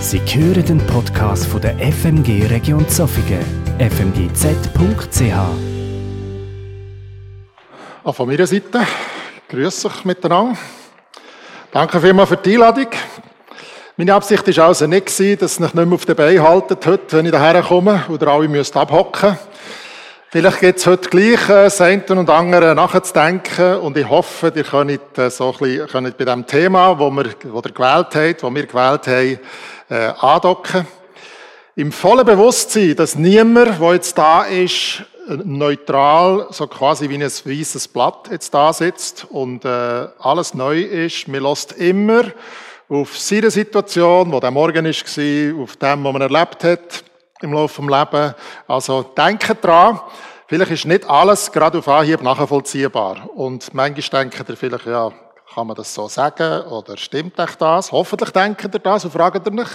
Sie hören den Podcast von der FMG Region Zofingen, fmgz.ch. Auch von meiner Seite, grüße euch miteinander. Danke vielmals für die Einladung. Meine Absicht war also nicht, dass ihr euch nicht mehr auf den Beinen heute, wenn ich daher komme oder alle müsst abhocken. Vielleicht gibt es heute gleich äh, das eine und andere nachzudenken und ich hoffe, ihr könnt, äh, so ein bisschen, könnt bei dem Thema, wo wir, wo ihr gewählt habt, wo wir gewählt haben, äh, andocken. Im vollen Bewusstsein, dass niemand, der jetzt da ist, neutral, so quasi wie ein weißes Blatt jetzt da sitzt und äh, alles neu ist. Man lässt immer auf seine Situation, wo der Morgen war, auf dem, was man erlebt hat im Laufe des Lebens. Also denken dran, vielleicht ist nicht alles gerade auf Anhieb nachvollziehbar. Und manchmal denkt ihr vielleicht, ja, kann man das so sagen oder stimmt euch das? Hoffentlich denkt ihr das und fragt ihr mich,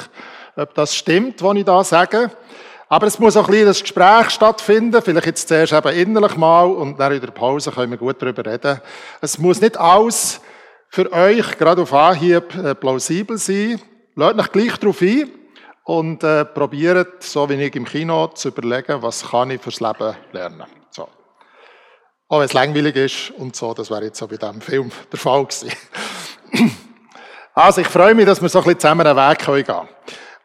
ob das stimmt, was ich da sage. Aber es muss auch ein das Gespräch stattfinden, vielleicht jetzt zuerst eben innerlich mal und dann in der Pause können wir gut darüber reden. Es muss nicht alles für euch gerade auf Anhieb äh, plausibel sein. Lasst euch gleich darauf ein und äh, probiert, so wie ich im Kino, zu überlegen, was kann ich fürs Leben lernen. So. Auch wenn es langweilig ist und so, das wäre jetzt so bei diesem Film der Fall gewesen. also ich freue mich, dass wir so ein bisschen zusammen einen Weg gehen können.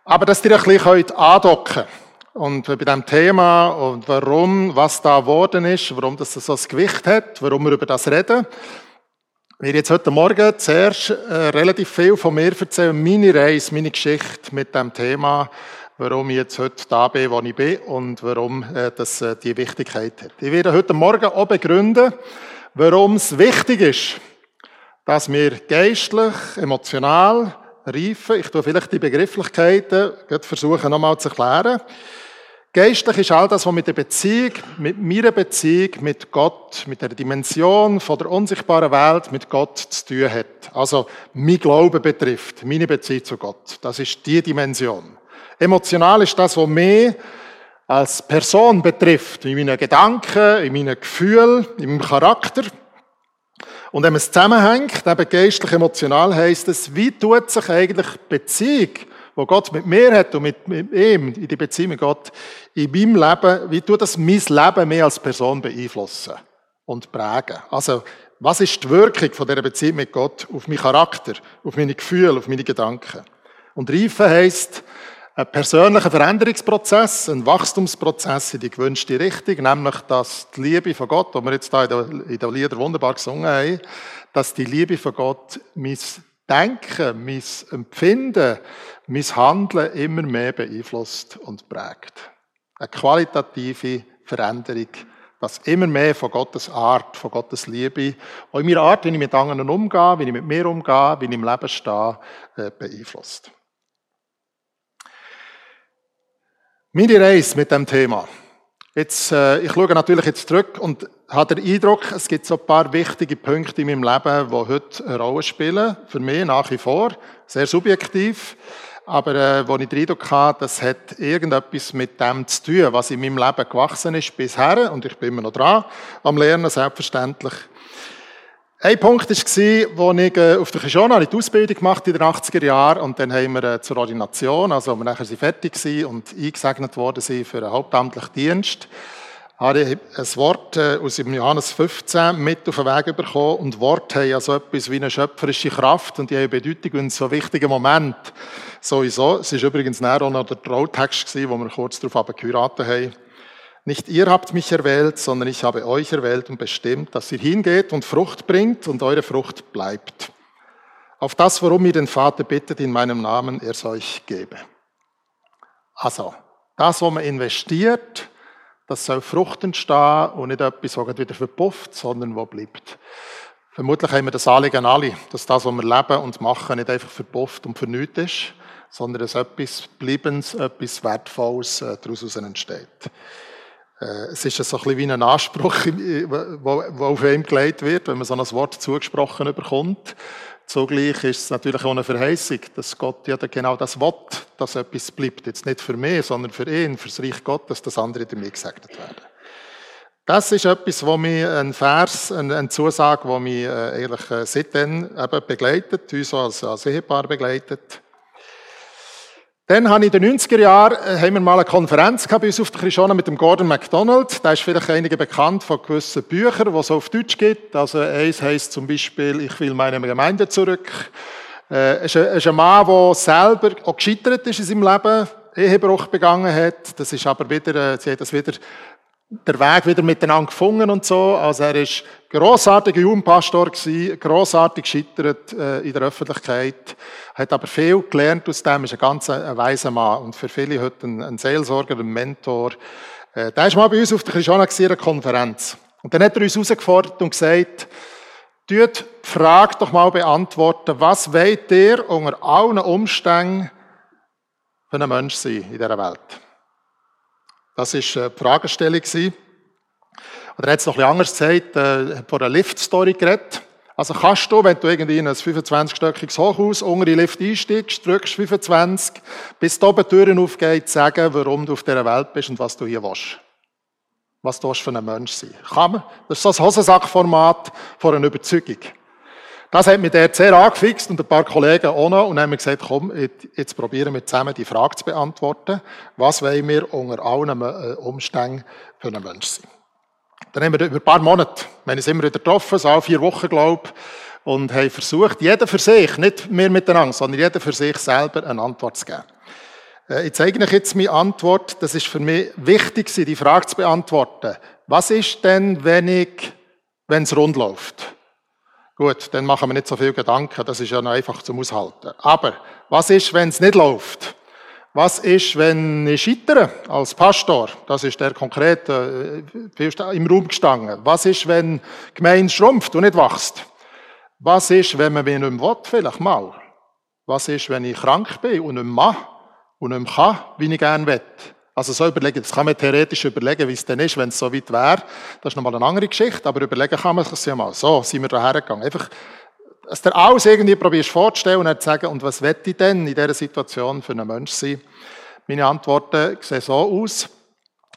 Aber dass ihr ein bisschen andocken könnt. Und bei diesem Thema und warum, was da geworden ist, warum das so ein Gewicht hat, warum wir über das reden, wir jetzt heute Morgen zuerst äh, relativ viel von mir erzählen, meine Reise, meine Geschichte mit dem Thema, warum ich jetzt heute da bin, wo ich bin und warum äh, das äh, die Wichtigkeit hat. Ich werde heute Morgen auch begründen, warum es wichtig ist, dass wir geistlich, emotional reifen. Ich tue vielleicht die Begrifflichkeiten versuchen nochmal zu erklären. Geistlich ist all das, was mit der Beziehung, mit meiner Beziehung mit Gott, mit der Dimension von der unsichtbaren Welt mit Gott zu tun hat. Also mein Glaube betrifft, meine Beziehung zu Gott. Das ist die Dimension. Emotional ist das, was mich als Person betrifft, in meinen Gedanken, in meinen Gefühlen, in meinem Charakter. Und wenn man es zusammenhängt, eben geistlich emotional heisst es, wie tut sich eigentlich Beziehung wo Gott mit mir hat und mit, mit ihm, in die Beziehung mit Gott, in meinem Leben, wie tut das mein Leben mehr als Person beeinflussen und prägen? Also, was ist die Wirkung von dieser Beziehung mit Gott auf meinen Charakter, auf meine Gefühle, auf meine Gedanken? Und Reifen heisst, ein persönlicher Veränderungsprozess, ein Wachstumsprozess in die gewünschte Richtung, nämlich, dass die Liebe von Gott, die wir jetzt da in den Liedern wunderbar gesungen haben, dass die Liebe von Gott mein Denken, mein Empfinden, mein Handeln immer mehr beeinflusst und prägt. Eine qualitative Veränderung, dass immer mehr von Gottes Art, von Gottes Liebe, auch in meiner Art, wie ich mit anderen umgehe, wie ich mit mir umgehe, wie ich im Leben stehe, äh, beeinflusst. Meine Reise mit dem Thema. Jetzt, äh, ich schaue natürlich jetzt zurück und habe den Eindruck, es gibt so ein paar wichtige Punkte in meinem Leben, die heute eine Rolle spielen. Für mich nach wie vor. Sehr subjektiv. Aber äh, wo ich Eindruck habe, das hat irgendetwas mit dem zu tun, was in meinem Leben gewachsen ist bisher. Und ich bin immer noch dran am Lernen, selbstverständlich. Ein Punkt war, wo ich äh, auf der Kishona die Ausbildung gemacht in den 80er Jahren und dann haben wir äh, zur Ordination, also wir nachher fertig waren und eingesegnet worden sind für einen hauptamtlichen Dienst, habe ich ein Wort äh, aus dem Johannes 15 mit auf den Weg bekommen und Worte haben ja so etwas wie eine schöpferische Kraft und die haben Bedeutung in so wichtigen Moment sowieso. Es ist übrigens näher auch noch der Trautext gewesen, wo wir kurz darauf geheiratet haben. Nicht ihr habt mich erwählt, sondern ich habe euch erwählt und bestimmt, dass ihr hingeht und Frucht bringt und eure Frucht bleibt. Auf das, worum ihr den Vater bittet in meinem Namen, er soll euch gebe. Also, das, was man investiert, das soll Frucht entstehen und nicht etwas, was wieder verpufft, sondern was bleibt. Vermutlich haben wir das Anliegen alle, dass das, was wir leben und machen, nicht einfach verpufft und vernüht ist, sondern dass etwas Bleibens, etwas Wertvolles äh, daraus entsteht. Äh, es ist so ein bisschen wie ein Anspruch, wo auf ihm gelegt wird, wenn man so ein Wort zugesprochen bekommt. Zugleich ist es natürlich auch eine Verheißung, dass Gott ja genau das will, dass etwas bleibt. Jetzt nicht für mich, sondern für ihn, für das Reich Gottes, dass andere damit gesegnet werden. Das ist etwas, wo mich ein Vers, eine Zusage, wo mich äh, eigentlich äh, seitdem eben begleitet, uns als Ehepaar begleitet. Dann habe ich in den 90er Jahren, äh, haben wir mal eine Konferenz gehabt bei uns auf der Krishona mit dem Gordon MacDonald. Da ist vielleicht einige bekannt von gewissen Büchern, die es auf Deutsch gibt. Also eins heisst zum Beispiel, ich will meine Gemeinde zurück. Äh, es ist ein Mann, der selber auch gescheitert ist in seinem Leben, Ehebruch begangen hat. Das ist aber wieder, äh, sie hat das wieder der Weg wieder miteinander gefunden und so. Also er ist grossartiger Jugendpastor gewesen, grossartig gescheitert äh, in der Öffentlichkeit, hat aber viel gelernt aus dem, ist ein ganz ein weiser Mann und für viele heute ein, ein Seelsorger, ein Mentor. Äh, der ist mal bei uns auf der Christiana einer Konferenz. Und dann hat er uns herausgefordert und gesagt, tut die Frage doch mal beantworten, was wollt ihr unter allen Umständen für ein Mensch sein in dieser Welt? Das war äh, die Fragestellung. Oder er hat es noch bisschen anders gesagt, äh, hat von einer Lift-Story geredet. Also kannst du, wenn du irgendwie in ein 25-stöckiges Hochhaus unter den Lift einsteigst, drückst 25, bis die oben Türen aufgeht, sagen, warum du auf dieser Welt bist und was du hier willst. Was du für ein Mensch sein Kann man? Das ist so ein Hosensackformat von einer Überzeugung. Das hat mich dort sehr angefixt und ein paar Kollegen auch noch. Und haben wir gesagt, komm, jetzt probieren wir zusammen die Frage zu beantworten. Was wollen wir unter allen äh, Umständen für einen Mensch sein? Dann haben wir über ein paar Monate, wir haben uns immer wieder getroffen, so alle vier Wochen, glaube ich, und haben versucht, jeder für sich, nicht wir miteinander, sondern jeder für sich selber eine Antwort zu geben. Äh, ich zeige euch jetzt meine Antwort. Das ist für mich wichtig, die Frage zu beantworten. Was ist denn, wenn ich, wenn es rund läuft? Gut, dann machen wir nicht so viel Gedanken, das ist ja noch einfach zum Aushalten. Aber was ist, wenn es nicht läuft? Was ist, wenn ich scheitere als Pastor? Das ist der konkrete äh, im Raum gestanden. Was ist, wenn die Gemeinde schrumpft und nicht wächst? Was ist, wenn man mich nicht mehr will, vielleicht mal? Was ist, wenn ich krank bin und nicht mehr mache und nicht mehr kann, wie ich gerne will? Also so überlegen, das kann man theoretisch überlegen, wie es denn ist, wenn es so weit wäre. Das ist nochmal eine andere Geschichte, aber überlegen kann man sich ja mal. So sind wir da hergegangen. Einfach, dass du alles irgendwie probierst vorzustellen und dann zu sagen, und was wette ich denn in dieser Situation für einen Mensch sein? Meine Antworten sehen so aus.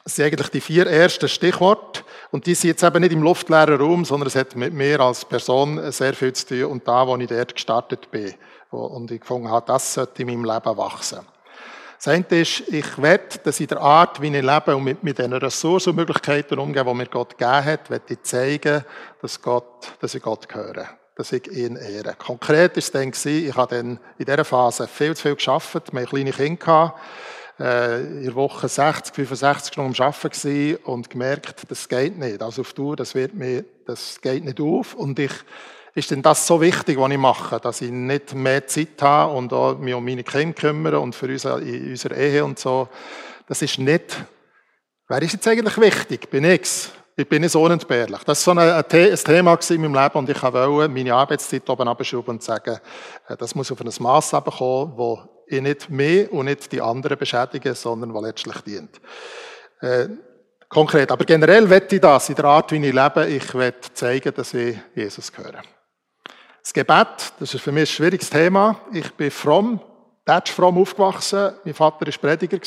Es sind eigentlich die vier ersten Stichworte. Und die sind jetzt eben nicht im luftleeren Raum, sondern es hat mit mir als Person sehr viel zu tun. Und da, wo ich dort gestartet bin und ich gefunden habe, das sollte in meinem Leben wachsen. Das eine ist, ich werde, dass in der Art, wie ich lebe und mit, mit den Ressourcen und Möglichkeiten umgehe, die mir Gott gegeben hat, werde ich zeigen, dass, Gott, dass ich Gott gehöre. Dass ich ihn ehre. Konkret ist es dann ich habe dann in dieser Phase viel zu viel geschafft. Wir hatten kleine Kinder äh, in der Woche 60, 65 Stunden am Arbeiten und gemerkt, das geht nicht. Also auf Tour, das wird mir, das geht nicht auf. Und ich, ist denn das so wichtig, was ich mache, dass ich nicht mehr Zeit habe und auch mich um meine Kinder kümmere und für unsere, in unserer Ehe und so. Das ist nicht, wer ist jetzt eigentlich wichtig? Bin ich's? Ich bin so unentbehrlich. Das war so ein, ein Thema in meinem Leben und ich wollte meine Arbeitszeit oben abschrauben und sagen, äh, das muss auf ein Mass kommen, wo ich nicht mehr und nicht die anderen beschädige, sondern wo letztlich dient. Äh, konkret. Aber generell wette ich das in der Art, wie ich lebe. Ich werde zeigen, dass ich Jesus gehöre. Das Gebet, das ist für mich ein schwieriges Thema. Ich bin fromm, fromm aufgewachsen. Mein Vater war Prediger.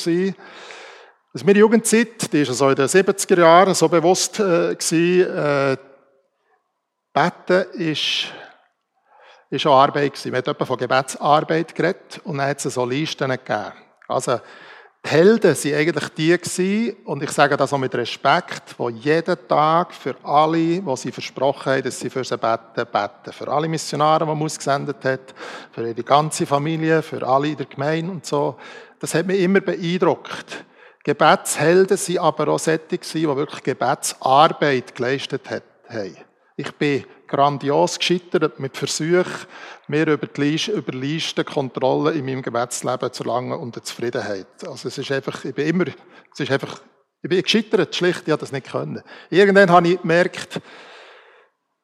Aus meiner Jugendzeit, die ist also in den 70er Jahren so bewusst äh, äh, Beten ist, ist auch Arbeit gewesen. Wir haben von Gebetsarbeit geredet und dann hat es so Listen gegeben. Also, Helden waren eigentlich die gewesen, und ich sage das auch mit Respekt, die jeden Tag für alle, die sie versprochen haben, dass sie für sie beten, beten. Für alle Missionare, die man ausgesendet hat, für ihre ganze Familie, für alle in der Gemeinde und so. Das hat mich immer beeindruckt. Gebetshelden sind aber auch solche die wirklich Gebetsarbeit geleistet haben. Ich bin grandios gescheitert mit Versuchen, mehr über die über Listenkontrolle in meinem Gebetsleben zu erlangen und eine Zufriedenheit. Also es ist einfach, ich bin immer, es ist einfach, ich bin gescheitert, schlicht, ich habe das nicht können. Irgendwann habe ich gemerkt,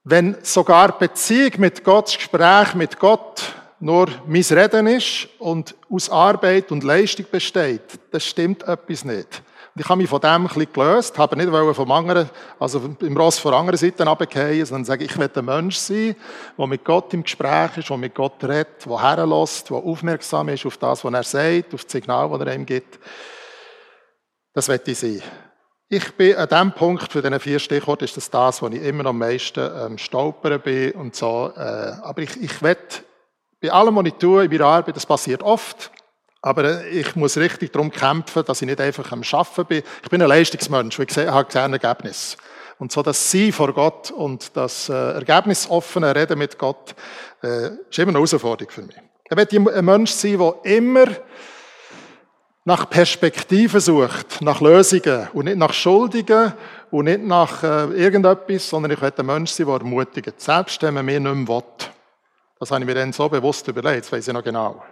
wenn sogar Beziehung mit Gott, das Gespräch mit Gott nur mein Reden ist und aus Arbeit und Leistung besteht, das stimmt etwas nicht. Ich habe mich von dem bisschen gelöst, habe nicht vom anderen, also im Ross von anderen Seite runtergefallen, sondern sage, ich will ein Mensch sein, der mit Gott im Gespräch ist, der mit Gott redet, der herlässt, der aufmerksam ist auf das, was er sagt, auf das Signal, das er ihm gibt. Das will ich sein. Ich bin an dem Punkt für diese vier Stichworte ist das das, wo ich immer am meisten ähm, stolpern bin und so. Äh, aber ich, ich will bei allem, was ich tue in meiner Arbeit, das passiert oft, Aber ich muss richtig darum kämpfen, dass ich nicht einfach am Schaffen bin. Ich bin ein Leistungsmensch, ich habe gesehen Ergebnis. Und so das Sie vor Gott und das äh, ergebnisoffene Reden mit Gott äh, ist immer eine Herausforderung für mich. Ich will ein Mensch sein, der immer nach Perspektiven sucht, nach Lösungen und nicht nach Schuldigen und nicht nach äh, irgendetwas, sondern ich will ein Mensch sein, der ermutigt, selbst wenn man mir nicht mehr will. Das habe ich mir dann so bewusst überlegt, das weiß ich noch genau.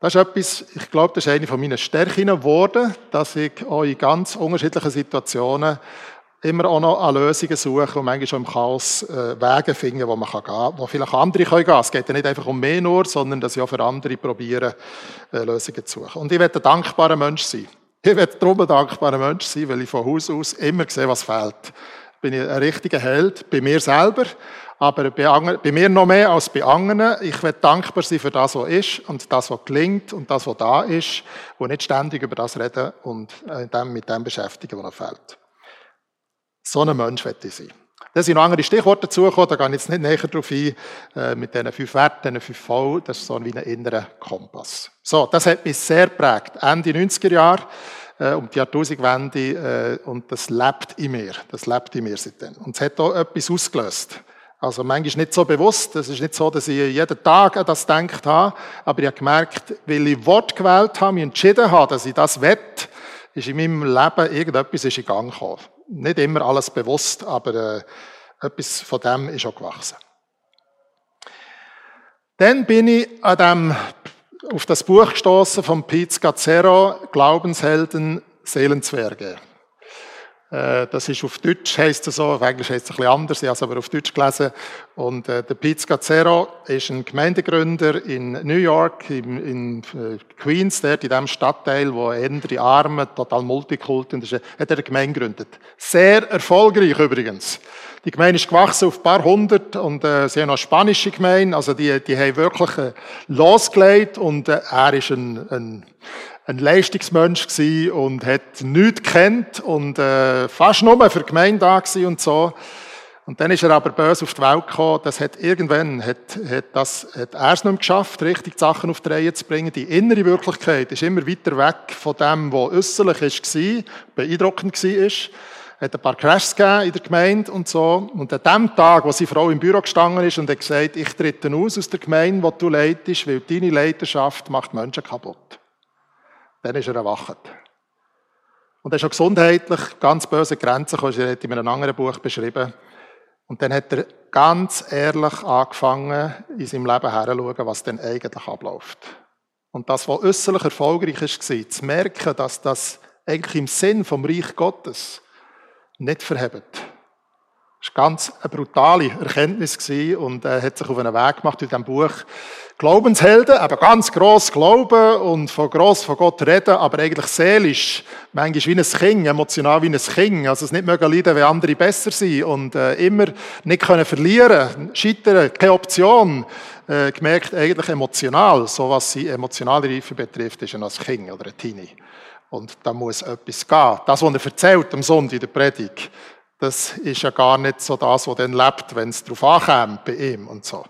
Das ist etwas, ich glaube, das ist eine von meinen Stärken geworden, dass ich auch in ganz unterschiedlichen Situationen immer auch noch an Lösungen suchen und manchmal schon im Chaos äh, Wege finden, wo man gehen kann, wo vielleicht andere können gehen. Es geht ja nicht einfach um mehr nur, sondern dass ich auch für andere probiere, äh, Lösungen zu suchen. Und ich werde ein dankbarer Mensch sein. Ich werde darum ein dankbarer Mensch sein, weil ich von Haus aus immer sehe, was fehlt. Bin ich ein richtiger Held, bei mir selber, aber bei, bei mir noch mehr als bei anderen. Ich werde dankbar sein für das, was ist und das, was gelingt und das, was da ist und nicht ständig über das reden und äh, mit dem beschäftigen, was noch fehlt. So ein Mensch möchte ich sein. Da sind noch andere Stichworte dazugekommen, da gehe ich jetzt nicht näher drauf ein, äh, mit diesen fünf Werten, diesen fünf V, das ist so wie ein innerer Kompass. So, das hat mich sehr prägt. Ende 90er Jahre, äh, um die Jahrtausendwende, und das lebt in mir. Das lebt in mir seitdem. Und es hat auch etwas ausgelöst. Also manchmal nicht so bewusst, es ist nicht so, dass ich jeden Tag an das gedacht habe, aber ich habe gemerkt, weil ich Wort gewählt habe, mich entschieden habe, dass ich das wett, ist in meinem Leben irgendetwas in Gang gekommen nicht immer alles bewusst, aber äh, etwas von dem ist auch gewachsen. Dann bin ich an dem, auf das Buch gestoßen von Pete Scazzero, Glaubenshelden, Seelenzwerge. Äh, das ist auf Deutsch, heisst es so, auf Englisch heisst es ein bisschen anders, ich habe es aber auf Deutsch gelesen. Und äh, der Pete Scazzero ist ein Gemeindegründer in New York, in, in äh, Queens, dort in dem Stadtteil, wo andere Arme, total Multikulti, und hat er eine Gemeinde gegründet. Sehr erfolgreich übrigens. Die Gemeinde ist gewachsen auf ein paar hundert und äh, sie haben noch eine spanische Gemeinde, also die, die haben wirklich äh, losgelegt und äh, er ist ein, ein ein Leistungsmensch gewesen und hat nichts kennt und äh, fast nur für die Gemeinde da und so. Und dann ist er aber böse auf die Welt gekommen. Das hat irgendwann, hat, hat das, hat er es nicht mehr geschafft, richtig die Sachen auf die Reihe zu bringen. Die innere Wirklichkeit ist immer weiter weg von dem, was äußerlich war, beeindruckend war. Hat ein paar Crashs gegeben in der Gemeinde und so. Und an dem Tag, wo seine Frau im Büro gestanden ist und hat gesagt, ich trete aus aus der Gemeinde, wo du leitest, weil deine Leiterschaft macht Menschen kaputt. Dann ist er erwacht. Und er ist auch gesundheitlich ganz böse Grenzen gekommen, er hat in einem anderen Buch beschrieben. Und dann hat er ganz ehrlich angefangen, in seinem Leben herzuschauen, was denn eigentlich abläuft. Und das, was äußerlich erfolgreich war, zu merken, dass das eigentlich im Sinn vom Reich Gottes nicht verhebt. Das war ganz eine brutale Erkenntnis und er hat sich auf einen Weg gemacht in diesem Buch. Glaubenshelden, aber ganz gross glauben und von gross von Gott reden, aber eigentlich seelisch, manchmal wie ein Kind, emotional wie ein Kind, also es nicht mögen leiden, wenn andere besser sind und äh, immer nicht können verlieren, scheitern, keine Option, äh, gemerkt eigentlich emotional, so was sie emotionale Reife betrifft, ist er als Kind oder ein Teenie. Und da muss etwas gehen. Das, was er erzählt am Sonntag in der Predigt, das ist ja gar nicht so das, was dann lebt, wenn es darauf ankommt bei ihm und so.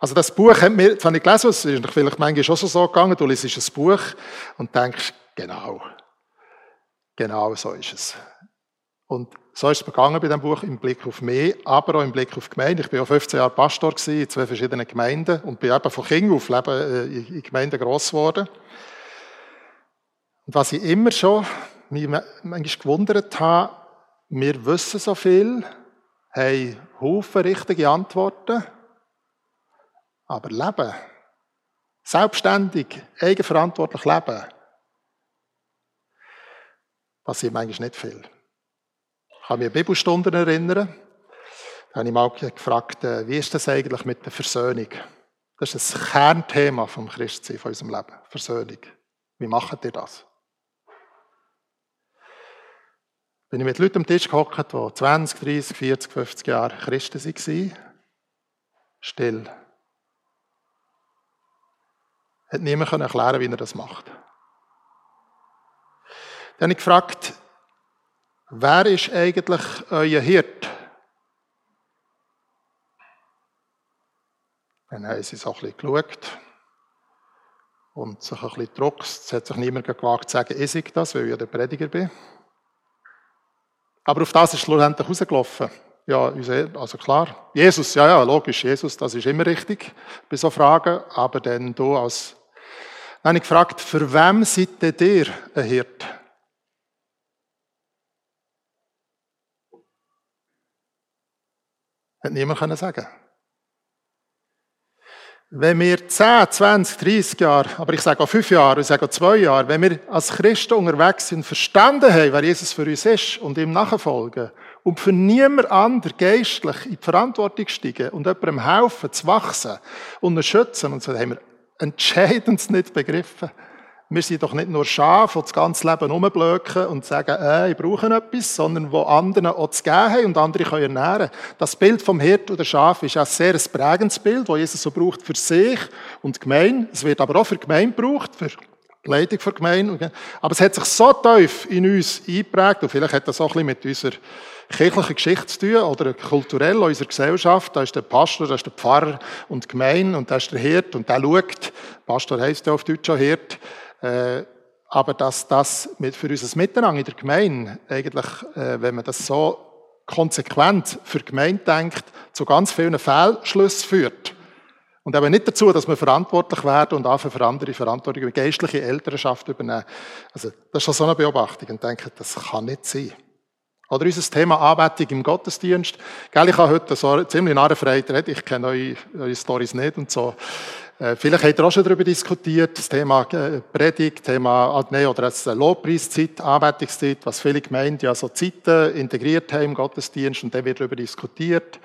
Also das Buch das habe ich gelesen, es ist vielleicht manchmal schon so gegangen, du liest ein Buch und denkst, genau, genau so ist es. Und so ist es begangen bei dem Buch im Blick auf mich, aber auch im Blick auf die Gemeinde. Ich bin auch 15 Jahre Pastor in zwei verschiedenen Gemeinden und bin eben von Kind auf Leben äh, in Gemeinden gross geworden. Und was ich immer schon mich manchmal gewundert habe, wir wissen so viel, haben Haufen richtige Antworten, aber Leben, selbstständig, eigenverantwortlich leben, passiert manchmal nicht viel. Ich kann mich an Bibelstunden erinnern. Da habe ich mal gefragt, äh, wie ist das eigentlich mit der Versöhnung? Das ist das Kernthema vom Christsein, von unserem Leben. Versöhnung. Wie macht ihr das? Bin ich mit Leuten am Tisch gehockt, die 20, 30, 40, 50 Jahre Christen waren. Still. Hat niemand erklären wie er das macht. Dann habe ich gefragt, wer ist eigentlich euer Hirt? Dann haben sie so ein bisschen geschaut. und sich ein bisschen druckst. Es hat sich niemand gewagt zu sagen, ich das, weil ich ja der Prediger bin. Aber auf das ist schlussendlich rausgelaufen. Ja, also klar, Jesus, ja, ja, logisch, Jesus, das ist immer richtig bei so Fragen, aber dann du als, habe ich gefragt, für wem seid ihr ein Hirt? Hat niemand können sagen. Wenn wir 10, 20, 30 Jahre, aber ich sage auch 5 Jahre, ich sage auch 2 Jahre, wenn wir als Christen unterwegs sind, verstanden haben, wer Jesus für uns ist und ihm nachfolgen und für niemand anderen geistlich in die Verantwortung steigen und jemandem helfen, zu wachsen und zu schützen, und so haben wir entscheidend nicht begriffen. Wir sind doch nicht nur Schafe, die das ganze Leben rumblöken und sagen, äh, ich brauche etwas, sondern wo anderen auch zu geben haben und andere können ernähren. Das Bild vom Hirt oder Schaf ist ein sehr ein prägendes Bild, das Jesus so braucht für sich und Gemeinde. Es wird aber auch für die Gemeinde gebraucht, für die Leitung der Gemeinde. Aber es hat sich so tief in uns eingeprägt und vielleicht hat das auch ein bisschen mit unserer kirchlichen Geschichte zu tun oder kulturell in unserer Gesellschaft. Da ist der Pastor, da ist der Pfarrer und die Gemeinde und da ist der Hirt und der schaut. Pastor heisst ja auf Deutsch auch Hirt äh, aber dass das für unser Miteinander in der Gemeinde eigentlich, äh, wenn man das so konsequent für die Gemeinde denkt, zu ganz vielen Fehlschlüssen führt. Und eben nicht dazu, dass wir verantwortlich werden und auch für andere Verantwortung über geistliche Elternschaft übernehmen. Also, das ist so eine Beobachtung und denke, das kann nicht sein. Oder unser Thema Anbetung im Gottesdienst. Gell, ich habe heute so ziemlich narrenfrei geredet. Ich kenne eure, eure Stories nicht und so. Äh, vielleicht habt ihr auch schon darüber diskutiert, das Thema äh, Predigt, Thema, ah, nee, oder das Lobpreiszeit, Anbetungszeit, was viele Gemeinden ja so Zeiten integriert haben im Gottesdienst und dann wird darüber diskutiert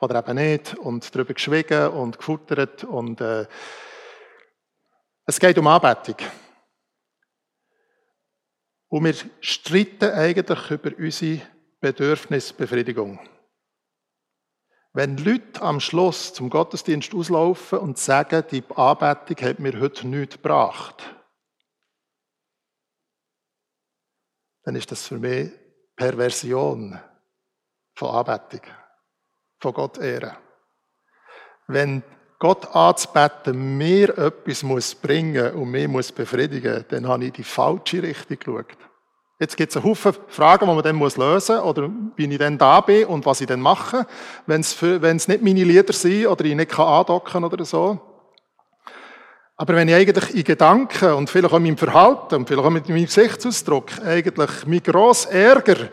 oder eben nicht und darüber geschwiegen und gefuttert und äh, es geht um Anbetung. Und wir streiten eigentlich über unsere Bedürfnisbefriedigung. Wenn Leute am Schluss zum Gottesdienst auslaufen und sagen, die Anbetung hat mir heute nichts gebracht, dann ist das für mich Perversion von Anbetung, von Gott ehren. Wenn Gott anzubeten mir etwas muss bringen und mich muss befriedigen, dann habe ich die falsche Richtung geschaut. Jetzt gibt es einen Haufen Fragen, die man dann lösen muss, oder wie ich dann da bin und was ich dann mache, wenn es, nicht meine Lieder sind oder ich nicht andocken kann oder so. Aber wenn ich eigentlich in Gedanken und vielleicht auch in meinem Verhalten und vielleicht auch mit meinem Gesichtsausdruck eigentlich mich gross ärger,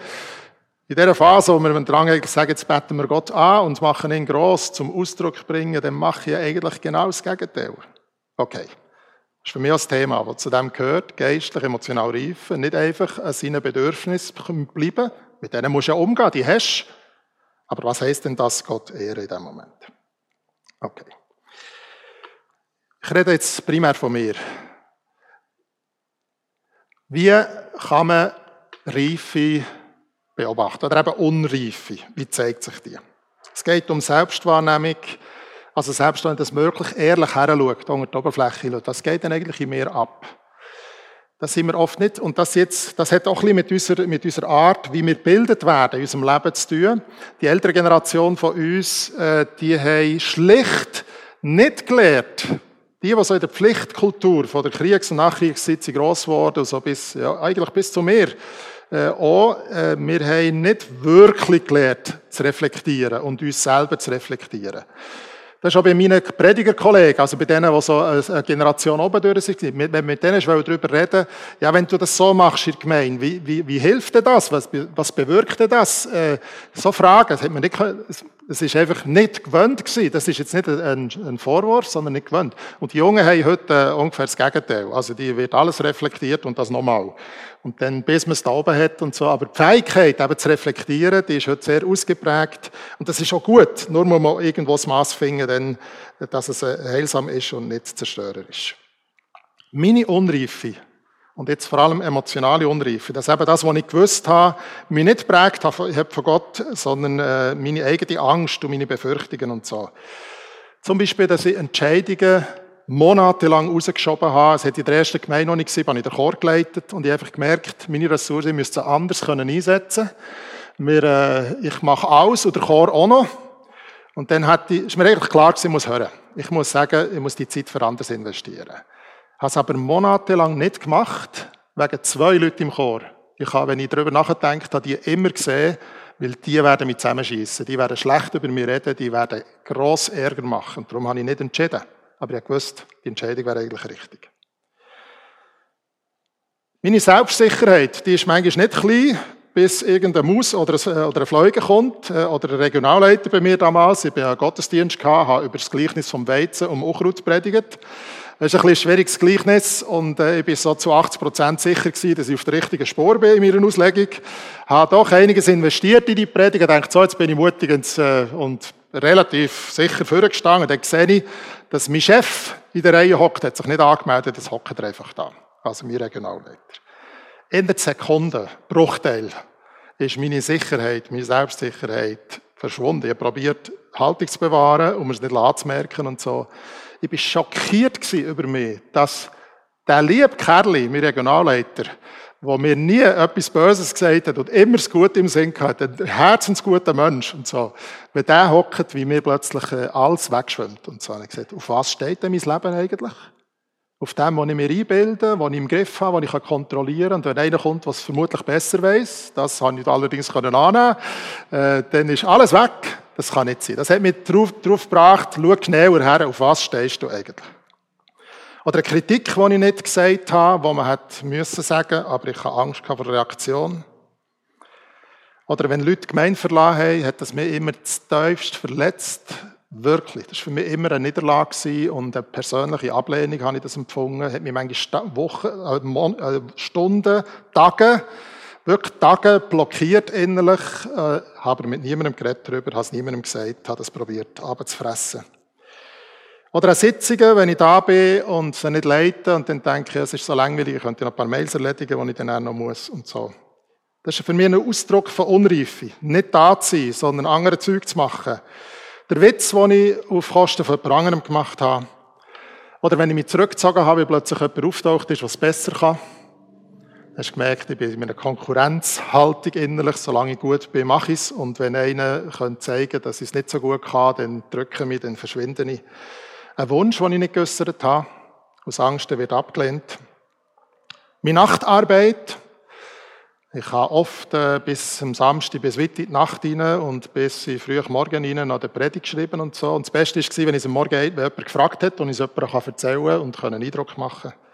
in dieser Phase, wo wir dran sagen, jetzt beten wir Gott an und machen ihn gross zum Ausdruck bringen, dann mache ich eigentlich genau das Gegenteil. Okay. Das ist für mich auch das Thema, das zu dem gehört, geistlich, emotional reifen, nicht einfach an seinen Bedürfnissen bleiben. Mit denen musst du ja umgehen, die hast Aber was heisst denn das, Gott ehren in diesem Moment? Okay. Ich rede jetzt primär von mir. Wie kann man Reife beobachten? Oder eben Unreife? Wie zeigt sich die? Es geht um Selbstwahrnehmung, also selbst wenn das wirklich ehrlich her schaut, unter die Oberfläche schaut, das geht dann eigentlich in mir ab. Das sind wir oft nicht. Und das jetzt, das hat auch ein bisschen mit unserer, mit Art, wie wir bildet werden, in unserem Leben zu tun. Die ältere Generation von uns, äh, die haben schlicht nicht gelernt, die, die so in der Pflichtkultur von der Kriegs- und Nachkriegszeit gross geworden, so bis, ja, eigentlich bis zu mir, äh, auch, äh, wir haben nicht wirklich gelernt zu reflektieren und uns selber zu reflektieren. Das ist auch bei meinen Predigerkollegen, also bei denen, die so eine Generation oben durch sind. Wenn wir mit denen darüber reden, ja, wenn du das so machst in der Gemeinde, wie, wie, wie hilft dir das? Was, was bewirkt dir das? Äh, so Fragen, das hat man nicht, es ist einfach nicht gewöhnt gewesen. Das ist jetzt nicht ein, Vorwurf, sondern nicht gewöhnt. Und die Jungen haben heute äh, ungefähr das Gegenteil. Also die wird alles reflektiert und das nochmal. Und dann, bis man es da oben hat und so. Aber die Fähigkeit, eben zu reflektieren, die ist heute sehr ausgeprägt. Und das ist auch gut. Nur muss man irgendwo das Maß finden, dann, dass es äh, heilsam ist und nicht zerstörerisch. Meine Unreife, und jetzt vor allem emotionale Unreife, das ist eben das, was ich gewusst habe, mich nicht prägt habe von Gott, sondern äh, meine eigene Angst und meine Befürchtungen und so. Zum Beispiel, dass ich Entscheidungen monatelang rausgeschoben habe. Es hat in der ersten Gemeinde noch nicht gesehen, habe ich den Chor geleitet und ich habe einfach gemerkt, meine Ressourcen müssen anders einsetzen können. äh, ich mache alles und der Chor auch noch. Und dann hat die, ist mir eigentlich klar, ich muss hören. Ich muss sagen, ich muss die Zeit für anders investieren. Habe es aber monatelang nicht gemacht, wegen zwei Leuten im Chor. Ich habe, wenn ich darüber nachdenke, habe die immer gesehen, weil die werden mich zusammenschießen. Die werden schlecht über mich reden, die werden gross Ärger machen. Darum habe ich nicht entschieden. Aber ich wusste, die Entscheidung wäre eigentlich richtig. Meine Selbstsicherheit, die ist manchmal nicht klein, bis irgendein Maus oder ein, ein Fleuge kommt, äh, oder ein Regionalleiter bei mir damals. Ich bin einen Gottesdienst gehabt, habe über das Gleichnis vom Weizen um Unkraut predigt. Das ist ein ein schwieriges Gleichnis und äh, ich bin so zu 80 Prozent sicher gewesen, dass ich auf der richtigen Spur bin in meiner Auslegung. Habe doch einiges investiert in die Predigt und dachte, so, jetzt bin ich mutig und, äh, und relativ sicher vorgestanden. Dann sehe ich, dass mein Chef in der Reihe hockt, hat sich nicht angemeldet, das hockt er einfach da. Also mein Regionalleiter. In der Sekunde, Bruchteil, ist meine Sicherheit, meine Selbstsicherheit verschwunden. Ich habe probiert, Haltung zu bewahren, um es nicht zu merken und so. Ich war schockiert über mich, dass der liebe Kerli, mein Regionalleiter, der mir nie etwas Böses gesagt hat und immer das Gute im Sinn hat, ein herzensguter Mensch und so, wenn der hockt, wie mir plötzlich äh, alles wegschwimmt und so, habe ich gesagt, auf was steht denn mein Leben eigentlich? Auf dem, was ich mir einbilde, was ich im Griff habe, was ich kontrollieren kann. Und wenn einer kommt, was vermutlich besser weiß, das habe ich allerdings annehmen äh, dann ist alles weg. Das kann nicht sein. Das hat mich darauf, darauf gebracht, schau genauer her, auf was stehst du eigentlich. Oder eine Kritik, die ich nicht gesagt habe, die man hätte müssen sagen, aber ich habe Angst vor der Reaktion. Oder wenn Leute Gemeinde verlassen haben, hat das mich immer tiefst verletzt. Wirklich. Das war für mich immer eine Niederlage und eine persönliche Ablehnung habe ich das empfunden. Hat mich manchmal Wochen, äh, Stunden, Tage wirklich Tage blockiert innerlich, äh, habe mit niemandem geredet darüber, habe es niemandem gesagt, habe es probiert abzufressen. Oder an Sitzungen, wenn ich da bin und sie nicht leite und dann denke es ist so langweilig, ich könnte noch ein paar Mails erledigen, die ich dann auch noch muss und so. Das ist für mich ein Ausdruck von Unreife. Nicht da zu sein, sondern andere Zeug zu machen. Der Witz, den ich auf Kosten von jemand gemacht habe. Oder wenn ich mich zurückgezogen habe, wie plötzlich jemand auftaucht ist, was besser kann. Hast gemerkt, ich bin in einer Konkurrenzhaltung innerlich. Solange ich gut bin, mache ich es. Und wenn einer kann zeigen dass ich es nicht so gut kann, dann drücke ich mich, dann verschwinde ich. Ein Wunsch, den ich nicht geäussert habe. Aus Angst, der wird abgelehnt. Meine Nachtarbeit. Ich habe oft äh, bis am Samstag, bis weit in die Nacht rein und bis in früh Morgen rein noch die Predigt geschrieben und so. Und das Beste war, wenn ich es am Morgen wenn jemand gefragt hat und ich es jemandem erzählen kann und einen Eindruck machen kann.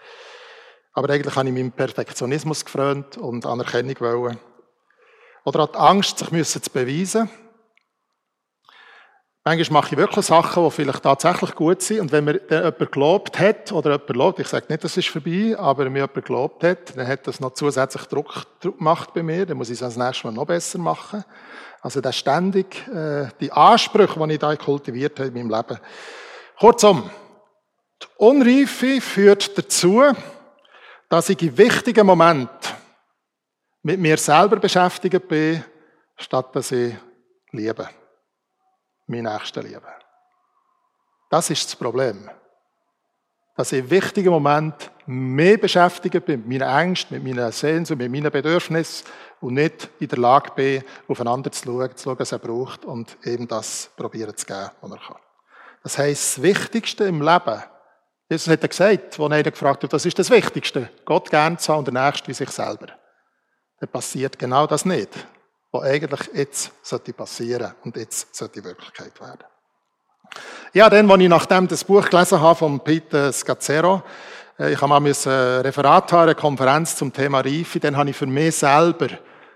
Aber eigentlich habe ich meinem Perfektionismus gefreut und Anerkennung wollen. Oder hat Angst, sich müssen zu beweisen. Manchmal mache ich wirklich Sachen, die vielleicht tatsächlich gut sind. Und wenn mir dann jemand gelobt hat, oder jemand lobt, ich sage nicht, das ist vorbei, aber mir jemand gelobt hat, dann hat das noch zusätzlich Druck, gemacht bei mir. Dann muss ich es das nächste Mal noch besser machen. Also der ständig, äh, die Ansprüche, die ich da kultiviert habe in meinem Leben. Kurzum, die Unreife führt dazu, dass ich in wichtigen Momenten mit mir selber beschäftigt bin, statt dass ich liebe. Mein Nächsten liebe. Das ist das Problem. Dass ich in wichtigen Momenten mehr beschäftigt bin mit meinen Ängsten, mit meinen Sehnsucht, mit meinen Bedürfnissen und nicht in der Lage bin, aufeinander zu schauen, zu schauen, was er braucht und eben das probieren zu geben, was er kann. Das heisst, das Wichtigste im Leben Jesus hat gesagt, wo einer gefragt hat, was ist das Wichtigste? Gott gern zu haben und der Nächste wie sich selber. Dann passiert genau das nicht, was eigentlich jetzt sollte passieren und jetzt sollte Wirklichkeit werden. Ja, dann, als ich nachdem das Buch gelesen habe von Peter Scazzero, äh, ich habe mal ein Referat haben, eine Konferenz zum Thema Reife, dann habe ich für mich selber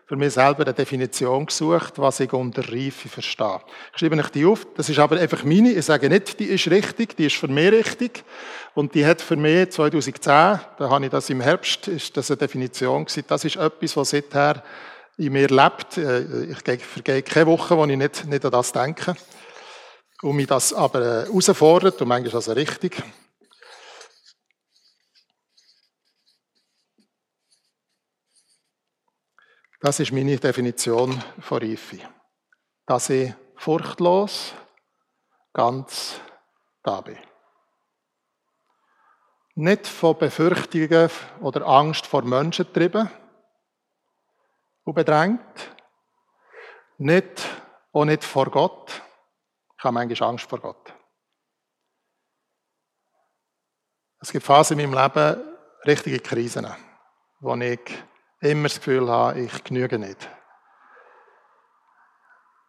für mich selber eine Definition gesucht, was ich unter Reife verstehe. Ich schreibe euch die auf. Das ist aber einfach meine. Ich sage nicht, die ist richtig, die ist für mich richtig. Und die hat für mich 2010, da habe ich das im Herbst, ist das eine Definition gewesen. Das ist etwas, was seither in mir lebt. Äh, ich vergehe keine Woche, wo ich nicht, nicht an das denke. Und mich das aber äh, herausfordert, und manchmal ist das richtig. Das ist meine Definition von Reife. Dass ich furchtlos ganz da bin. Nicht von Befürchtungen oder Angst vor Menschen getrieben und bedrängt. Nicht, auch nicht vor Gott. Ich habe manchmal Angst vor Gott. Es gibt Phasen in meinem Leben, richtige Krisen, wo ich immer das Gefühl habe, ich genüge nicht.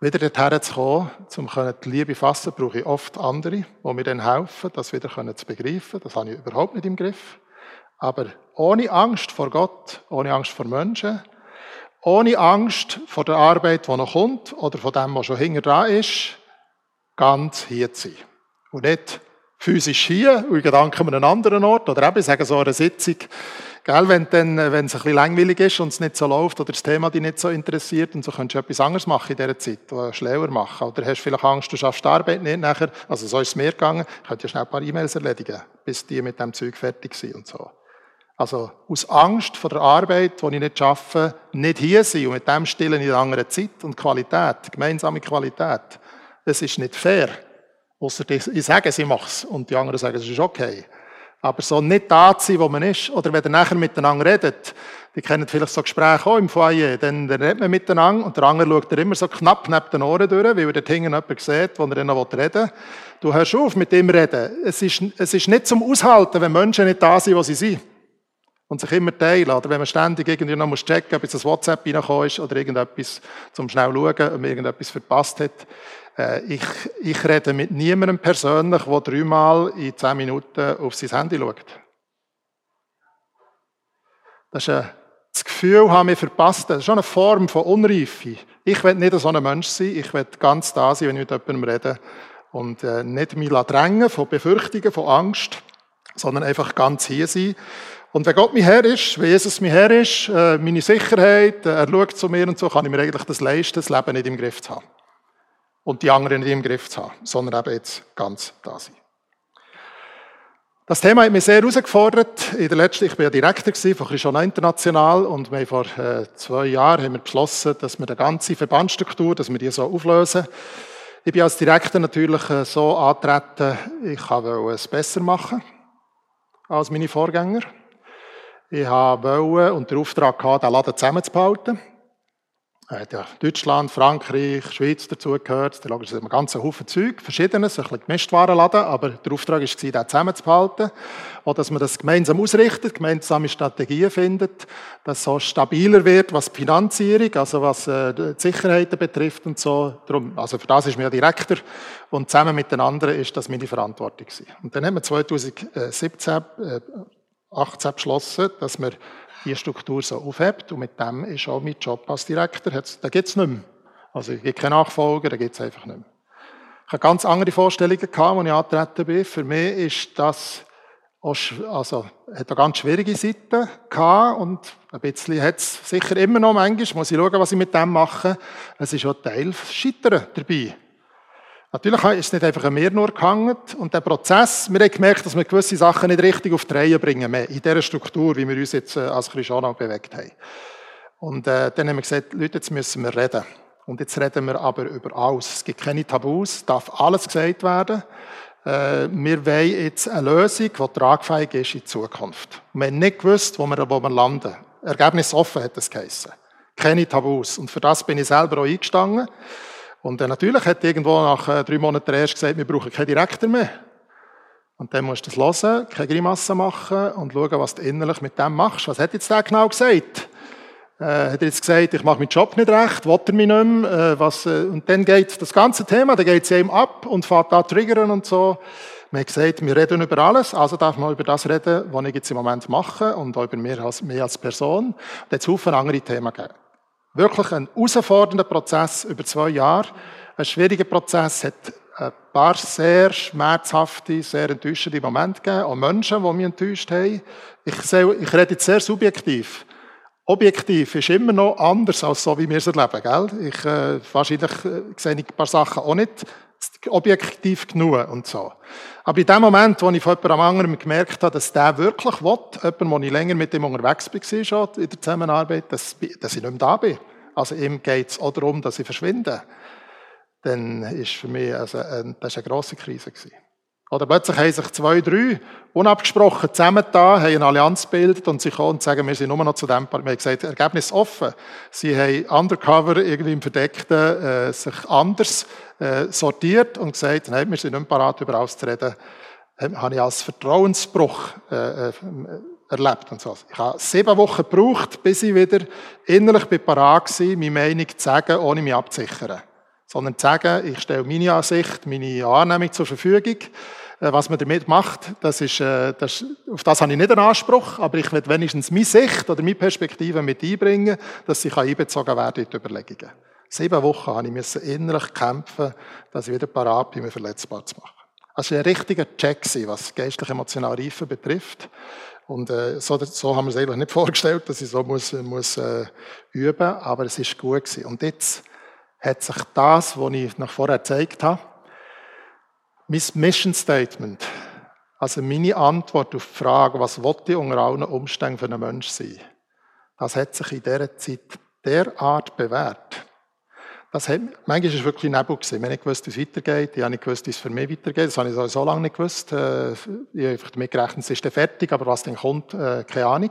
Wieder dorthin zu kommen, um die Liebe fassen, brauche ich oft andere, die mir dann helfen, das wieder zu begreifen. Das habe ich überhaupt nicht im Griff. Aber ohne Angst vor Gott, ohne Angst vor Menschen, ohne Angst vor der Arbeit, die noch kommt, oder von dem, was schon hinter dran ist, ganz hier zu sein. Und nicht physisch hier und in Gedanken an einem anderen Ort, oder eben, sagen so eine Sitzung, Gell, wenn, dann, wenn es ein bisschen langweilig ist und es nicht so läuft oder das Thema dich nicht so interessiert und so könntest du etwas anderes machen in dieser Zeit, oder schlauer machen. Oder hast vielleicht Angst, du schaffst die Arbeit nicht nachher. Also so ist es mir gegangen. Ich könnte ja schnell ein paar E-Mails erledigen, bis die mit dem Zeug fertig sind und so. Also aus Angst vor der Arbeit, die ich nicht schaffe, nicht hier sein und mit dem stillen in einer anderen Zeit und Qualität, gemeinsame Qualität. Das ist nicht fair. Außer ich sage, sie es und die anderen sagen, es ist okay. Aber so nicht da zu sein, wo man ist, oder wenn ihr nachher miteinander redet, die kennen vielleicht so Gespräche auch im Foyer, dann, redet man miteinander und der andere schaut dir immer so knapp neben den Ohren durch, weil er dort hinten jemanden sieht, wo er noch reden will. Du hörst auf mit ihm reden. Es ist, es ist nicht zum Aushalten, wenn Menschen nicht da sind, wo sie sind. Und sich immer teilen. Oder wenn man ständig irgendwie noch checken muss, ob jetzt ein WhatsApp reingekommen ist oder irgendetwas zum schnell schauen, ob man irgendetwas verpasst hat. Äh, ich, ich rede mit niemandem persönlich, der dreimal in zehn Minuten auf sein Handy schaut. Das ist ein, das Gefühl, haben wir verpasst. Das ist schon eine Form von Unreife. Ich will nicht so ein Mensch sein. Ich will ganz da sein, wenn ich mit jemandem rede. Und äh, nicht mich drängen von Befürchtungen, von Angst, sondern einfach ganz hier sein. Und wenn Gott mein Herr ist, wenn Jesus mein Herr ist, äh, meine Sicherheit, er schaut zu mir und so, kann ich mir eigentlich das leisten, das Leben nicht im Griff zu haben und die anderen nicht im Griff zu haben, sondern eben jetzt ganz da sein. Das Thema hat mich sehr herausgefordert. In der letzten, ich war ja Direktor von Christiana International und wir vor äh, zwei Jahren haben wir beschlossen, dass wir die ganze Verbandsstruktur, dass wir die so auflösen. Ich bin als Direktor natürlich äh, so antreten, ich wollte es besser machen als meine Vorgänger. Ich wollte und den Auftrag gehabt, den Laden zusammenzuhalten. Ja Deutschland, Frankreich, Schweiz dazugehört. Da ist ein ganzer Haufen Zeug, verschiedenes, ein bisschen Gemischtwarenladen, aber der Auftrag war, den zusammenzuhalten. Auch, dass man das gemeinsam ausrichtet, gemeinsame Strategien findet, dass es so stabiler wird, was die Finanzierung, also was äh, die Sicherheiten betrifft und so. Darum, also für das ist mir ja Direktor und zusammen mit den anderen ist das meine Verantwortung gewesen. Und dann haben wir 2017, äh, 18 beschlossen, dass wir die Struktur so aufhebt. Und mit dem ist auch mein Job als Direktor, da gibt es nicht mehr. Also es gibt keine Nachfolger, da gibt es einfach nicht mehr. Ich hatte ganz andere Vorstellungen, gehabt, als ich angetreten bin. Für mich ist das auch, also, hat eine ganz schwierige Seite gehabt und ein bisschen hat es sicher immer noch manchmal, muss ich schauen, was ich mit dem mache. Es ist auch Teil Scheitern dabei. Natürlich ist es nicht einfach an mir nur gehangen. Und der Prozess, wir haben gemerkt, dass wir gewisse Sachen nicht richtig auf die Reihe bringen, mehr in dieser Struktur, wie wir uns jetzt äh, als Christiana bewegt haben. Und äh, dann haben wir gesagt, Leute, jetzt müssen wir reden. Und jetzt reden wir aber über alles. Es gibt keine Tabus, darf alles gesagt werden. Äh, wir wollen jetzt eine Lösung, die tragfähig ist in Zukunft. Wir haben nicht gewusst, wo wir, wo wir landen. Ergebnis offen hat es geheißen. Keine Tabus. Und für das bin ich selber auch eingestanden. Und äh, natürlich hat irgendwo nach äh, drei Monaten erst gesagt, wir brauchen keinen Direktor mehr. Und dann musst du das hören, keine Grimasse machen und schauen, was du innerlich mit dem machst. Was hat jetzt der genau gesagt? Äh, hat er jetzt gesagt, ich mache meinen Job nicht recht, will er mich nicht mehr, äh, was, äh, und dann geht das ganze Thema, dann geht es ihm ab und fährt da triggern und so. Wir haben gesagt, wir reden über alles, also darf man über das reden, was ich jetzt im Moment mache und auch über mich als, mich als Person. Und jetzt Haufen andere Themen geben. Wirklich ein herausfordernder Prozess über zwei Jahre. Ein schwieriger Prozess hat ein paar sehr schmerzhafte, sehr enttäuschende Momente gegeben. Auch Menschen, die mich enttäuscht haben. Ich, sehe, ich rede jetzt sehr subjektiv. Objektiv ist immer noch anders als so, wie wir es erleben, gell? Ich, äh, wahrscheinlich äh, sehe ich ein paar Sachen auch nicht objektiv genug und so. Aber in dem Moment, wo ich von jemandem anderem gemerkt habe, dass der wirklich will, jemand, wo ich länger mit ihm unterwegs war, schon in der Zusammenarbeit, dass, dass ich nicht mehr da bin. Also ihm geht es auch darum, dass ich verschwinde. Dann ist für mich, also, das ist eine grosse Krise gewesen. Oder plötzlich haben sich zwei, drei unabgesprochen zusammengetan, haben eine Allianz gebildet und sie kommen und sagen, wir sind nur noch zu dem Part. Wir haben gesagt, Ergebnis offen. Sie haben undercover irgendwie im Verdeckten äh, sich anders äh, sortiert und gesagt, nein, wir sind nicht parat, über alles zu reden. habe ich als Vertrauensbruch äh, äh, erlebt und so. Ich habe sieben Wochen gebraucht, bis ich wieder innerlich parat war, meine Meinung zu sagen, ohne mich abzusichern. Sondern zu sagen, ich stelle meine Ansicht, meine Annehmung zur Verfügung. Äh, was man damit macht, das ist, äh, das, auf das habe ich nicht einen Anspruch, aber ich will wenigstens meine Sicht oder meine Perspektive mit einbringen, dass sie einbezogen werden in die Überlegungen. Sieben Wochen habe ich innerlich kämpfen, dass ich wieder parat bin, mich verletzbar zu machen. Also ein richtiger Check, was geistlich-emotionale Reife betrifft. Und äh, so, so haben wir es eigentlich nicht vorgestellt, dass ich so muss, muss äh, üben, aber es ist gut gewesen. Und jetzt hat sich das, was ich nach vorher gezeigt habe, mein Mission Statement, also meine Antwort auf die Frage, was wollte ich unter allen Umständen für einen Mensch sein, das hat sich in dieser Zeit derart bewährt. Das hat, manchmal war es wirklich Nebel. Gewesen. Ich habe nicht gewusst, wie es weitergeht. Ich habe nicht gewusst, wie es für mich weitergeht. Das habe ich so lange nicht gewusst. Äh, ich habe einfach damit gerechnet, es ist dann fertig, aber was dann kommt, äh, keine Ahnung.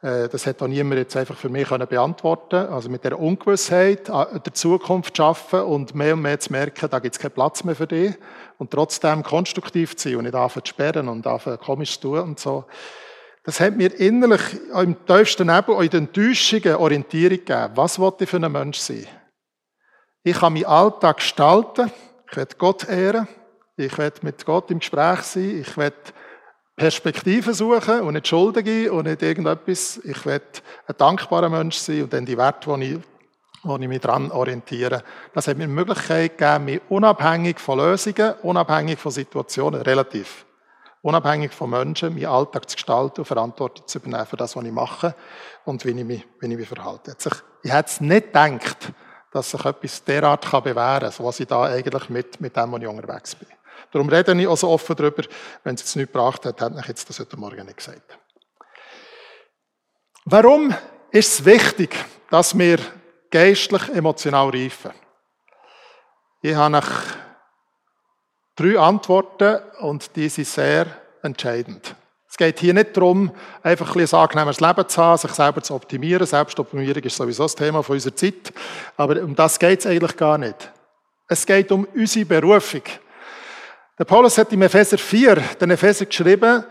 Äh, das hat auch niemand jetzt einfach für mich beantworten können. Also mit der Ungewissheit der Zukunft zu arbeiten und mehr und mehr zu merken, da gibt es keinen Platz mehr für dich. Und trotzdem konstruktiv zu sein und nicht anfangen zu sperren und anfangen komisch zu tun und so. Das hat mir innerlich im tiefsten Nebel in den Enttäuschungen Orientierung gegeben. Was wollte ich für ein Mensch sein? Ich kann meinen Alltag gestalten. Ich werde Gott ehren. Ich werde mit Gott im Gespräch sein. Ich werde Perspektiven suchen und nicht Schulden geben und nicht irgendetwas. Ich werde ein dankbarer Mensch sein und dann die Werte, die ich, wo ich mich daran orientiere. Das hat mir die Möglichkeit gegeben, mich unabhängig von Lösungen, unabhängig von Situationen, relativ, unabhängig von Menschen, meinen Alltag zu gestalten und Verantwortung zu übernehmen für das, was ich mache und wie ich mich, wie ich mich verhalte. Ich hätte es nicht gedacht, dass sich etwas derart bewähren kann, so was ich da eigentlich mit, mit dem, wo ich unterwegs bin. Darum rede ich auch so offen darüber. Wenn es jetzt nicht gebracht hat, hat ich jetzt das heute Morgen nicht gesagt. Warum ist es wichtig, dass wir geistlich emotional reifen? Ich habe nach drei Antworten und die sind sehr entscheidend. Es geht hier nicht darum, einfach ein, ein angenehmes Leben zu haben, sich selber zu optimieren. Selbstoptimierung ist sowieso das Thema unserer Zeit. Aber um das geht es eigentlich gar nicht. Es geht um unsere Berufung. Der Paulus hat im Epheser 4 den Epheser geschrieben,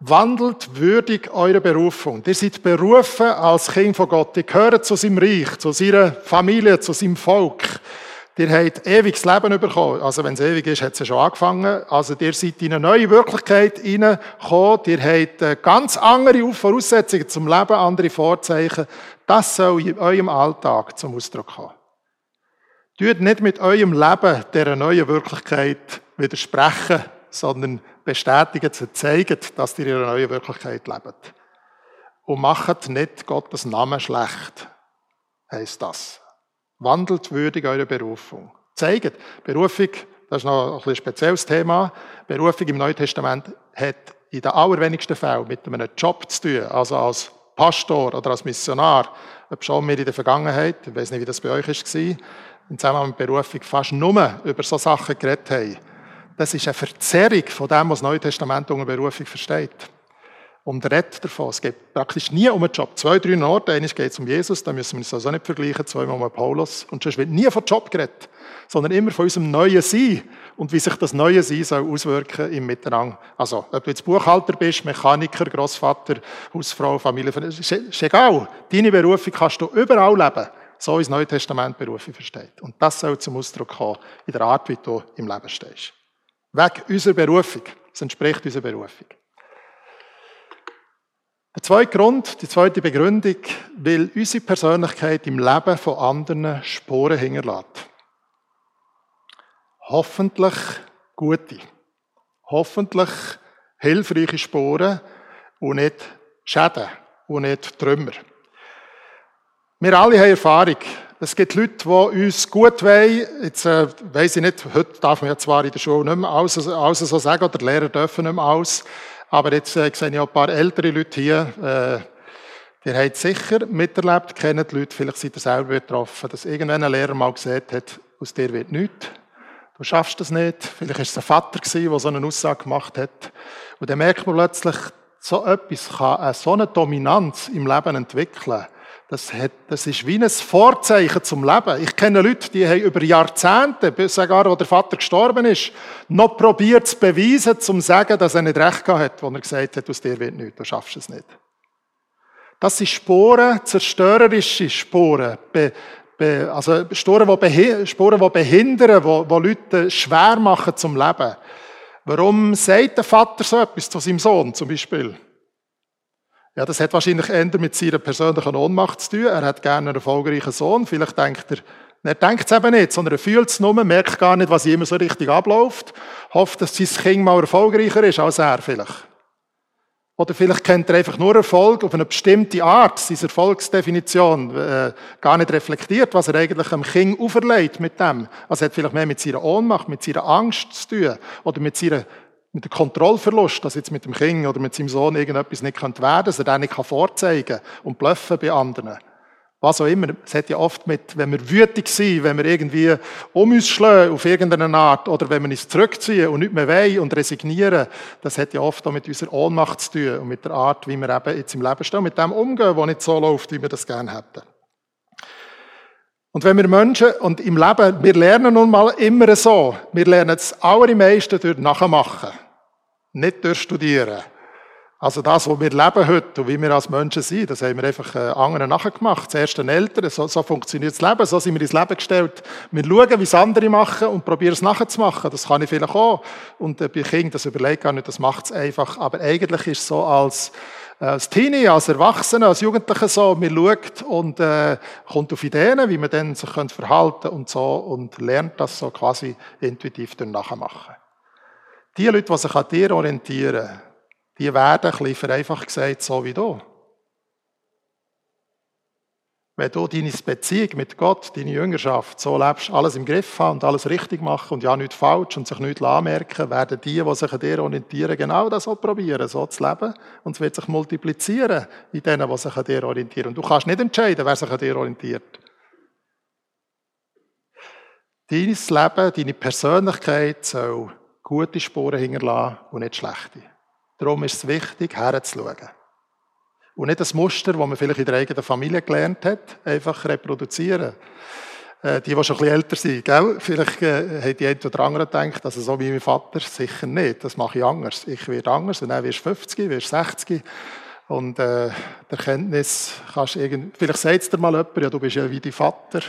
wandelt würdig eure Berufung. Ihr seid berufen als Kind von Gott. Ihr gehört zu seinem Reich, zu seiner Familie, zu seinem Volk. Ihr habt ewiges Leben bekommen. Also, wenn es ewig ist, hat es ja schon angefangen. Also, ihr seid in eine neue Wirklichkeit hineingekommen. Ihr habt äh, ganz andere Voraussetzungen zum Leben, andere Vorzeichen. Das soll in eurem Alltag zum Ausdruck kommen. Tut nicht mit eurem Leben dieser neuen Wirklichkeit widersprechen, sondern bestätigen, zu zeigen, dass ihr in einer neuen Wirklichkeit lebt. Und macht nicht Gottes Namen schlecht, heisst das. Wandelt würdig eure Berufung. Zeigt, Berufung, das ist noch ein spezielles Thema. Berufung im Neuen Testament hat in den allerwenigsten Fällen mit einem Job zu tun, also als Pastor oder als Missionar. Ob schon wir in der Vergangenheit, ich weiß nicht, wie das bei euch war, in Zusammenhang mit Berufung fast nur über so Sachen geredet haben. Das ist eine Verzerrung von dem, was das Neue Testament unter Berufung versteht und redet davon. Es geht praktisch nie um einen Job. Zwei, drei Orte. Eines geht es um Jesus, da müssen wir uns also nicht vergleichen. Zweimal um Paulus. Und sonst wird nie von Job geredet, sondern immer von unserem neuen Sein und wie sich das neue Sein soll auswirken im Miteinander. Also, ob du jetzt Buchhalter bist, Mechaniker, Großvater, Hausfrau, Familie, ist, ist egal. Deine Berufung kannst du überall leben. So das Neue Testament Berufung versteht. Und das soll zum Ausdruck kommen in der Art, wie du im Leben stehst. Weg unserer Berufung. Das entspricht unserer Berufung. Der zweite Grund, die zweite Begründung, weil unsere Persönlichkeit im Leben von anderen Sporen hinterlässt. Hoffentlich gute, hoffentlich hilfreiche Sporen und nicht Schäden und nicht Trümmer. Wir alle haben Erfahrung. Es gibt Leute, die uns gut wollen. Jetzt äh, weiss ich nicht, heute darf man ja zwar in der Schule nicht mehr alles, alles so sagen, oder die Lehrer dürfen nicht mehr alles. Aber jetzt äh, sehe ich auch ein paar ältere Leute hier. Äh, ihr habt sicher miterlebt, kennt die Leute, vielleicht seid ihr selber betroffen, dass irgendwann ein Lehrer mal gesagt hat, aus dir wird nichts. Du schaffst das nicht. Vielleicht war es ein Vater, der so eine Aussage gemacht hat. Und dann merkt man plötzlich, so etwas kann eine, so eine Dominanz im Leben entwickeln, Das, hat, das ist wie ein Vorzeichen zum Leben. Ich kenne Leute, die haben über Jahrzehnte, sogar, wo der Vater gestorben ist, noch probiert zu beweisen, zum zu sagen, dass er nicht recht gehabt hat, wo er gesagt hat, aus dir wird nichts, du schaffst es nicht. Das sind Sporen, zerstörerische Sporen, be, be, also Sporen, die, Sporen, die behindern, die, die Leute schwer machen zum Leben. Warum sagt der Vater so etwas zu seinem Sohn zum Beispiel? Ja, das hat wahrscheinlich eher mit seiner persönlichen Ohnmacht zu tun. Er hat gerne einen erfolgreichen Sohn. Vielleicht denkt er, er denkt es eben nicht, sondern er fühlt es nur, merkt gar nicht, was immer so richtig abläuft, hofft, dass sein Kind mal erfolgreicher ist als er vielleicht. Oder vielleicht kennt er einfach nur Erfolg auf eine bestimmte Art, seine Erfolgsdefinition, äh, gar nicht reflektiert, was er eigentlich am Kind auferlegt mit dem. Also hat vielleicht mehr mit seiner Ohnmacht, mit seiner Angst zu tun oder mit seiner mit dem Kontrollverlust, dass jetzt mit dem Kind oder mit seinem Sohn irgendetwas nicht werden könnte, dass er den nicht vorzeigen kann und bluffen bei anderen. Was auch immer. Es hat ja oft mit, wenn wir wütig sind, wenn wir irgendwie um uns schlagen auf irgendeine Art oder wenn wir uns zurückziehen und nicht mehr wollen und resignieren, das hat ja oft auch mit unserer Ohnmacht zu tun und mit der Art, wie wir eben jetzt im Leben stehen, mit dem umgehen, wo nicht so läuft, wie wir das gerne hätten. Und wenn wir Menschen und im Leben, wir lernen nun mal immer so, wir lernen das allermeiste durch Nachmachen, nicht durch Studieren. Also das, was wir leben heute und wie wir als Menschen sind, das haben wir einfach äh, anderen nachgemacht. Zuerst den Eltern, so, so funktioniert das Leben, so sind wir ins Leben gestellt. Wir schauen, wie es andere machen und probieren es nachzumachen. Das kann ich vielleicht auch. Und äh, bei Kindern, das überlegt gar nicht, das macht es einfach. Aber eigentlich ist es so als als Teenie, als Erwachsener, als Jugendlicher so, man schaut und äh, kommt auf Ideen, wie man dann sich verhalten und so und lernt das so quasi intuitiv durch Nachmachen. Die Leute, die sich an dir orientieren, die werden ein bisschen vereinfacht gesagt so wie du. Wenn du deine Beziehung mit Gott, deine Jüngerschaft so lebst, alles im Griff haben und alles richtig machen und ja nichts falsch und sich nichts anmerken, werden die, die sich an dir orientieren, genau das so probieren, so zu leben. Und es wird sich multiplizieren in denen, die sich an dir orientieren. Und du kannst nicht entscheiden, wer sich an dir orientiert. Dein Leben, deine Persönlichkeit soll gute Spuren hinterlassen und nicht schlechte. Darum ist es wichtig, herzuschauen. Und nicht das Muster, das man vielleicht in der eigenen Familie gelernt hat, einfach reproduzieren. Äh, die, die schon ein bisschen älter sind, gell? vielleicht äh, haben die einen oder anderen gedacht, also so wie mein Vater, sicher nicht, das mache ich anders. Ich werde anders und dann wirst du 50, wirst 60 und äh, der Kenntnis kannst irgend, vielleicht sagt dir mal jemand, ja, du bist ja wie dein Vater.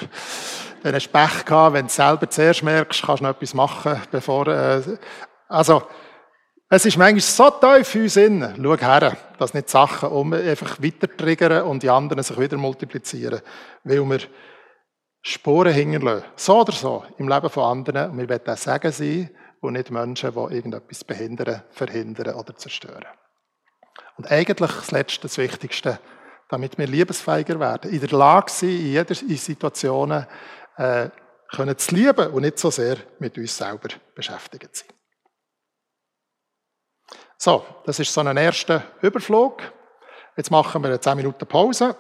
Dann hast du Pech gehabt, wenn du selber zuerst merkst, kannst du noch etwas machen, bevor, äh, also, es ist manchmal so tief in uns innen. Schau her, dass nicht Sachen um einfach weiter triggern und die anderen sich wieder multiplizieren. Weil wir Spuren hinterlassen. So oder so im Leben von anderen. Und wir wollen auch Sagen sein und nicht Menschen, die irgendetwas behindern, verhindern oder zerstören. Und eigentlich das Letzte, das Wichtigste, damit wir liebesfähiger werden, in der Lage sind, in jeder Situation äh, können zu lieben und nicht so sehr mit uns selber beschäftigt sein. So, das ist so ein erster Überflug. Jetzt machen wir eine 10 Minuten Pause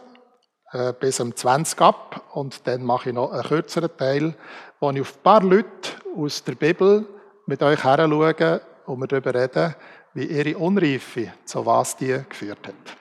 äh, bis um 20 ab und dann mache ich noch einen kürzeren Teil, wo ich auf ein paar Leute aus der Bibel mit euch heranschaue und wir darüber reden, wie ihre Unreife zu was die geführt hat.